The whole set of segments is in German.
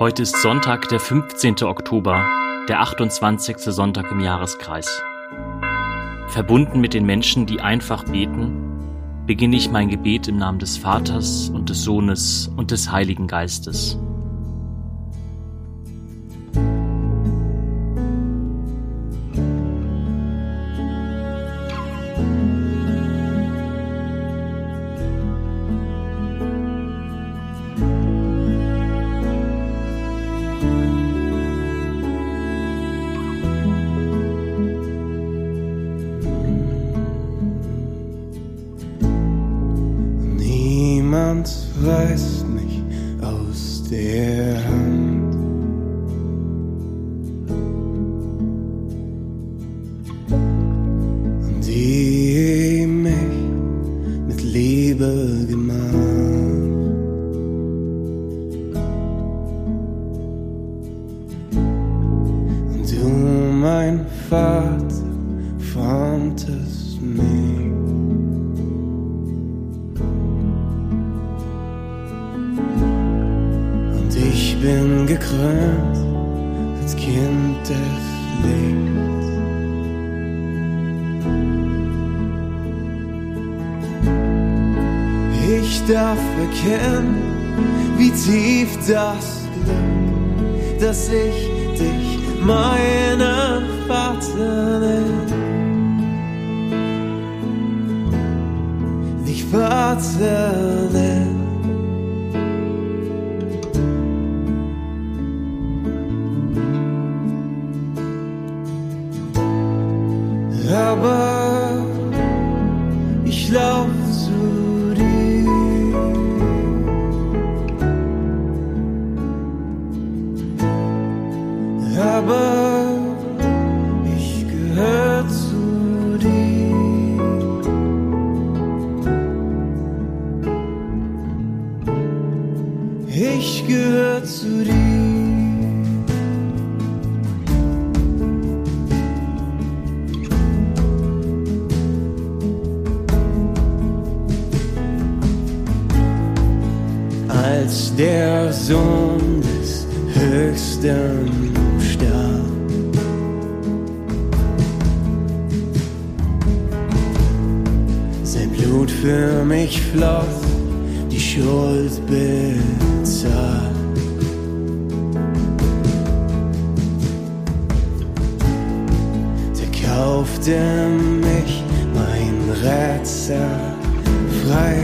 Heute ist Sonntag, der 15. Oktober, der 28. Sonntag im Jahreskreis. Verbunden mit den Menschen, die einfach beten, beginne ich mein Gebet im Namen des Vaters und des Sohnes und des Heiligen Geistes. Ich bin gekrönt als Kind des Lichts. Ich darf erkennen, wie tief das Glück, dass ich dich meinen Vater nenn. Dich Vater nenn. Als der Sohn des Höchsten starb. Sein Blut für mich floss, die Schuld bezahlt. Kaufte mich, mein Rätsel, frei.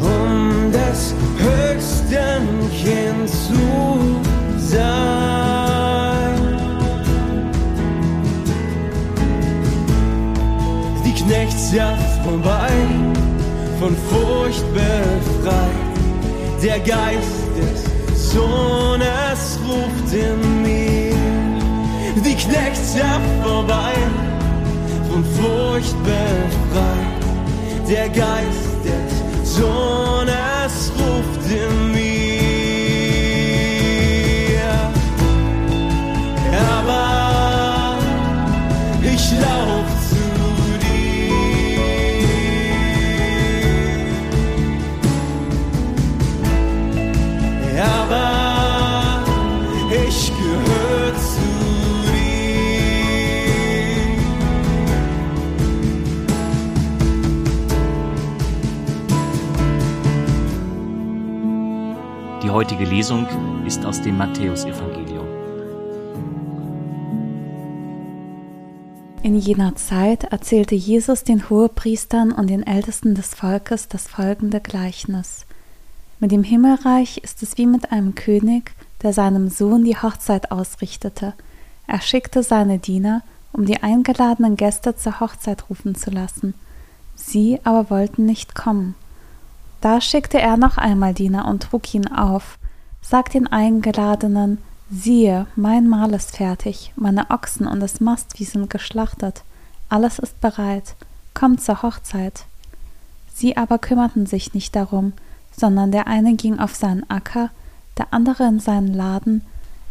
um des höchsten Kind zu sein. Die Knechtschaft vorbei, von Furcht befreit. Der Geist des Sohnes ruft in mir. Die Knechtschaft vorbei, von Furcht befreit. Der Geist heutige Lesung ist aus dem Matthäusevangelium. In jener Zeit erzählte Jesus den Hohepriestern und den Ältesten des Volkes das folgende Gleichnis. Mit dem Himmelreich ist es wie mit einem König, der seinem Sohn die Hochzeit ausrichtete. Er schickte seine Diener, um die eingeladenen Gäste zur Hochzeit rufen zu lassen. Sie aber wollten nicht kommen. Da schickte er noch einmal Diener und trug ihn auf, sagt den Eingeladenen, siehe, mein Mahl ist fertig, meine Ochsen und das Mastvieh sind geschlachtet, alles ist bereit, kommt zur Hochzeit. Sie aber kümmerten sich nicht darum, sondern der eine ging auf seinen Acker, der andere in seinen Laden,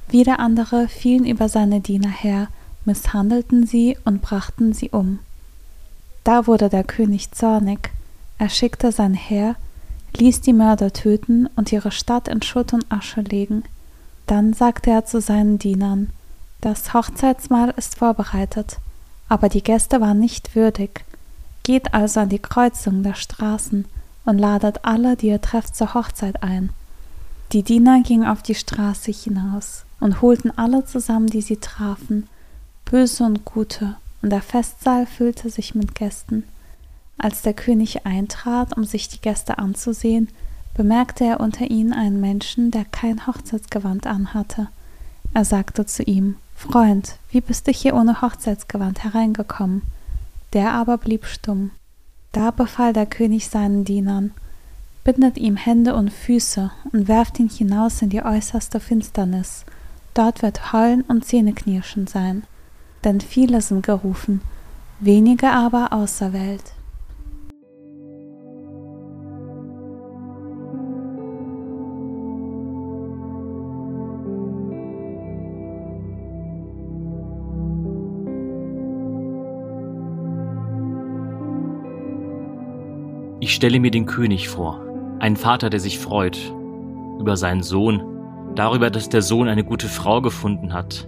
wieder andere fielen über seine Diener her, misshandelten sie und brachten sie um. Da wurde der König zornig, Er schickte sein Heer, ließ die Mörder töten und ihre Stadt in Schutt und Asche legen. Dann sagte er zu seinen Dienern, das Hochzeitsmahl ist vorbereitet, aber die Gäste waren nicht würdig. Geht also an die Kreuzung der Straßen und ladet alle, die ihr trefft, zur Hochzeit ein. Die Diener gingen auf die Straße hinaus und holten alle zusammen, die sie trafen, böse und gute, und der Festsaal füllte sich mit Gästen. Als der König eintrat, um sich die Gäste anzusehen, bemerkte er unter ihnen einen Menschen, der kein Hochzeitsgewand anhatte. Er sagte zu ihm Freund, wie bist du hier ohne Hochzeitsgewand hereingekommen? Der aber blieb stumm. Da befahl der König seinen Dienern Bindet ihm Hände und Füße und werft ihn hinaus in die äußerste Finsternis. Dort wird Heulen und Zähneknirschen sein. Denn viele sind gerufen, wenige aber auserwählt. Stelle mir den König vor, einen Vater, der sich freut über seinen Sohn, darüber, dass der Sohn eine gute Frau gefunden hat.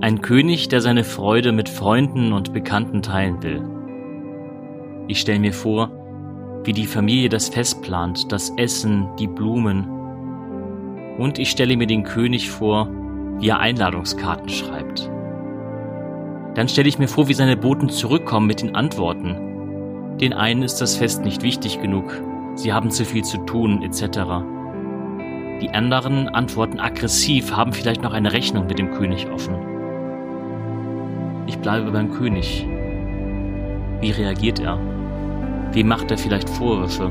Ein König, der seine Freude mit Freunden und Bekannten teilen will. Ich stelle mir vor, wie die Familie das Fest plant, das Essen, die Blumen. Und ich stelle mir den König vor, wie er Einladungskarten schreibt. Dann stelle ich mir vor, wie seine Boten zurückkommen mit den Antworten, den einen ist das Fest nicht wichtig genug, sie haben zu viel zu tun, etc. Die anderen antworten aggressiv, haben vielleicht noch eine Rechnung mit dem König offen. Ich bleibe beim König. Wie reagiert er? Wie macht er vielleicht Vorwürfe?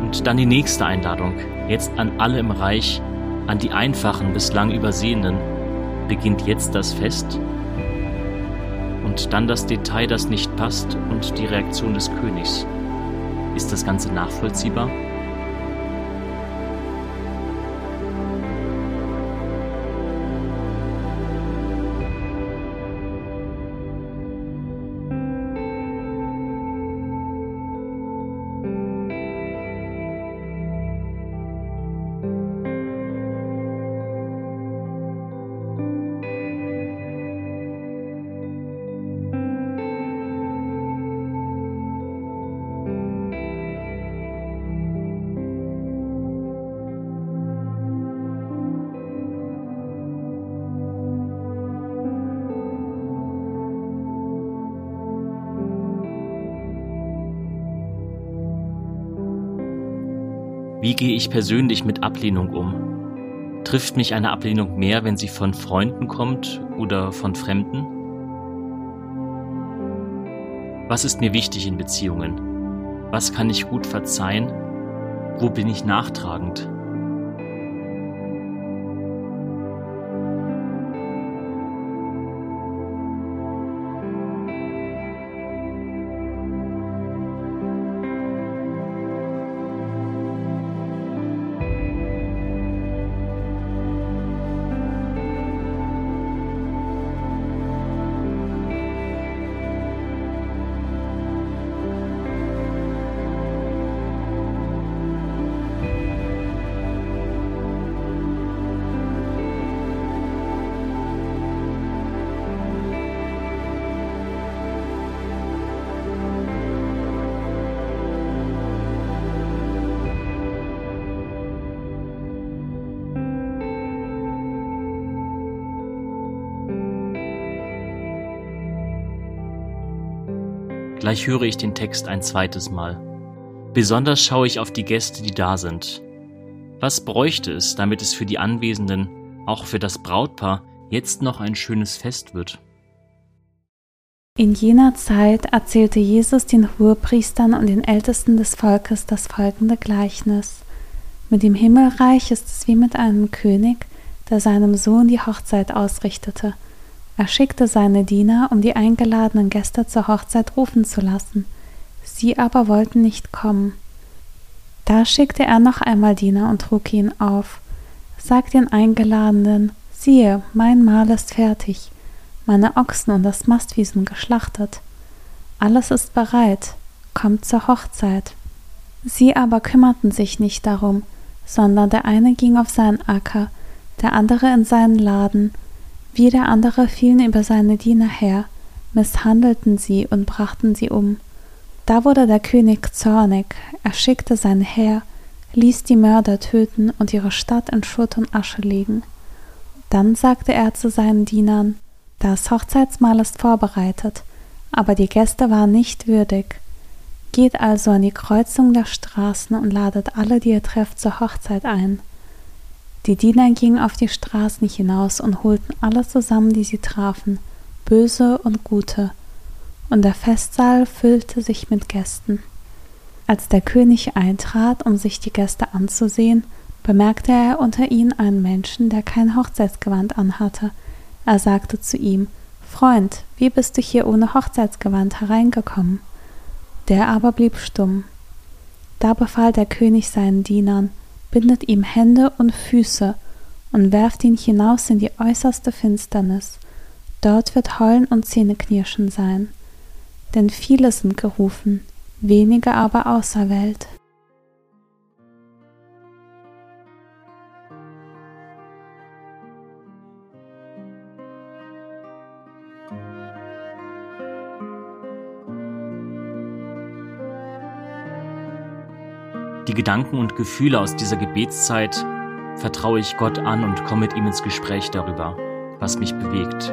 Und dann die nächste Einladung, jetzt an alle im Reich, an die einfachen, bislang Übersehenden. Beginnt jetzt das Fest? Und dann das Detail, das nicht passt und die Reaktion des Königs. Ist das Ganze nachvollziehbar? Wie gehe ich persönlich mit Ablehnung um? Trifft mich eine Ablehnung mehr, wenn sie von Freunden kommt oder von Fremden? Was ist mir wichtig in Beziehungen? Was kann ich gut verzeihen? Wo bin ich nachtragend? Gleich höre ich den Text ein zweites Mal. Besonders schaue ich auf die Gäste, die da sind. Was bräuchte es, damit es für die Anwesenden, auch für das Brautpaar, jetzt noch ein schönes Fest wird? In jener Zeit erzählte Jesus den Hohepriestern und den Ältesten des Volkes das folgende Gleichnis. Mit dem Himmelreich ist es wie mit einem König, der seinem Sohn die Hochzeit ausrichtete – er schickte seine Diener, um die eingeladenen Gäste zur Hochzeit rufen zu lassen. Sie aber wollten nicht kommen. Da schickte er noch einmal Diener und trug ihn auf. Sagt den Eingeladenen, siehe, mein Mahl ist fertig, meine Ochsen und das Mastvieh sind geschlachtet. Alles ist bereit, kommt zur Hochzeit. Sie aber kümmerten sich nicht darum, sondern der eine ging auf seinen Acker, der andere in seinen Laden, wie der andere fielen über seine Diener her, misshandelten sie und brachten sie um. Da wurde der König zornig, er schickte sein Heer, ließ die Mörder töten und ihre Stadt in Schutt und Asche legen. Dann sagte er zu seinen Dienern, das Hochzeitsmahl ist vorbereitet, aber die Gäste waren nicht würdig. Geht also an die Kreuzung der Straßen und ladet alle, die ihr trefft, zur Hochzeit ein. Die Diener gingen auf die Straßen hinaus und holten alle zusammen, die sie trafen, böse und gute, und der Festsaal füllte sich mit Gästen. Als der König eintrat, um sich die Gäste anzusehen, bemerkte er unter ihnen einen Menschen, der kein Hochzeitsgewand anhatte. Er sagte zu ihm Freund, wie bist du hier ohne Hochzeitsgewand hereingekommen? Der aber blieb stumm. Da befahl der König seinen Dienern, bindet ihm Hände und Füße und werft ihn hinaus in die äußerste Finsternis. Dort wird Heulen und Zähneknirschen sein. Denn viele sind gerufen, wenige aber auserwählt. Die Gedanken und Gefühle aus dieser Gebetszeit vertraue ich Gott an und komme mit ihm ins Gespräch darüber, was mich bewegt.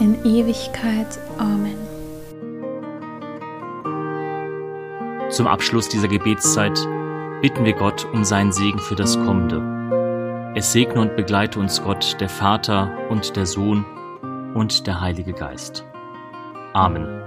in Ewigkeit. Amen. Zum Abschluss dieser Gebetszeit bitten wir Gott um seinen Segen für das Kommende. Es segne und begleite uns Gott, der Vater und der Sohn und der Heilige Geist. Amen.